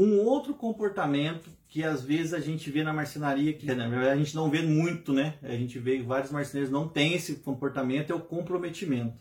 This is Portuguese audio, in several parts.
Um outro comportamento que às vezes a gente vê na marcenaria, que verdade a gente não vê muito, né? A gente vê vários marceneiros não têm esse comportamento, é o comprometimento.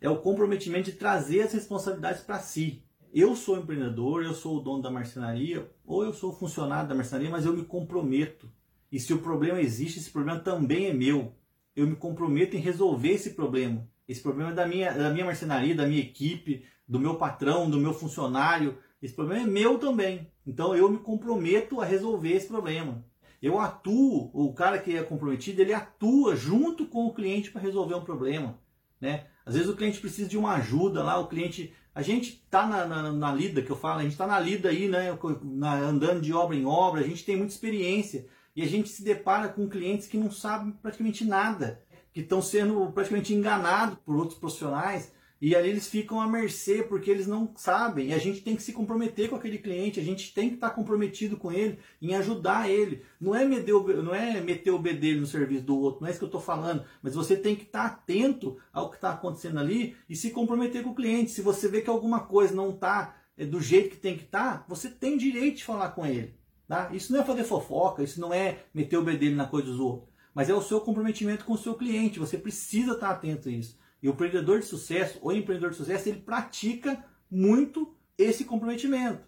É o comprometimento de trazer as responsabilidades para si. Eu sou empreendedor, eu sou o dono da marcenaria, ou eu sou funcionário da marcenaria, mas eu me comprometo. E se o problema existe, esse problema também é meu. Eu me comprometo em resolver esse problema. Esse problema é da minha, da minha marcenaria, da minha equipe, do meu patrão, do meu funcionário. Esse problema é meu também. Então eu me comprometo a resolver esse problema. Eu atuo, o cara que é comprometido, ele atua junto com o cliente para resolver um problema. Né? Às vezes o cliente precisa de uma ajuda lá, o cliente. A gente está na, na, na, lida, que eu falo, a gente está na lida aí, né? Na, andando de obra em obra, a gente tem muita experiência. E a gente se depara com clientes que não sabem praticamente nada, que estão sendo praticamente enganados por outros profissionais e ali eles ficam à mercê porque eles não sabem. E a gente tem que se comprometer com aquele cliente, a gente tem que estar comprometido com ele em ajudar ele. Não é meter o, não é meter o bedelho no serviço do outro, não é isso que eu estou falando. Mas você tem que estar atento ao que está acontecendo ali e se comprometer com o cliente. Se você vê que alguma coisa não está é, do jeito que tem que estar, tá, você tem direito de falar com ele. Tá? Isso não é fazer fofoca, isso não é meter o bedelho na coisa dos outros. Mas é o seu comprometimento com o seu cliente. Você precisa estar atento a isso. E o empreendedor de sucesso, ou empreendedor de sucesso, ele pratica muito esse comprometimento.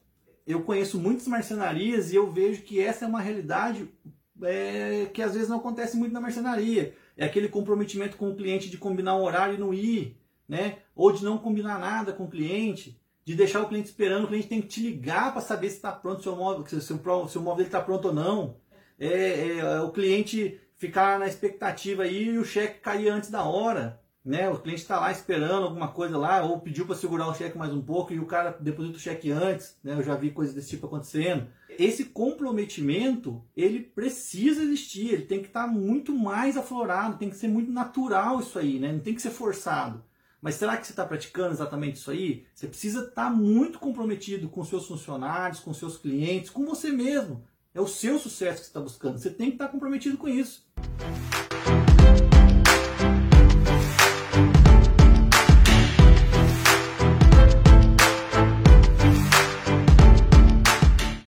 Eu conheço muitas marcenarias e eu vejo que essa é uma realidade é, que às vezes não acontece muito na marcenaria. É aquele comprometimento com o cliente de combinar um horário e não ir, né? Ou de não combinar nada com o cliente, de deixar o cliente esperando, o cliente tem que te ligar para saber se está pronto seu móvel, se o seu, seu móvel está pronto ou não. É, é, o cliente ficar na expectativa aí e o cheque cair antes da hora né? O cliente está lá esperando alguma coisa lá, ou pediu para segurar o cheque mais um pouco e o cara deposita o cheque antes, né? Eu já vi coisas desse tipo acontecendo. Esse comprometimento, ele precisa existir, ele tem que estar tá muito mais aflorado, tem que ser muito natural isso aí, né? Não tem que ser forçado. Mas será que você está praticando exatamente isso aí? Você precisa estar tá muito comprometido com seus funcionários, com seus clientes, com você mesmo. É o seu sucesso que você está buscando. Você tem que estar tá comprometido com isso.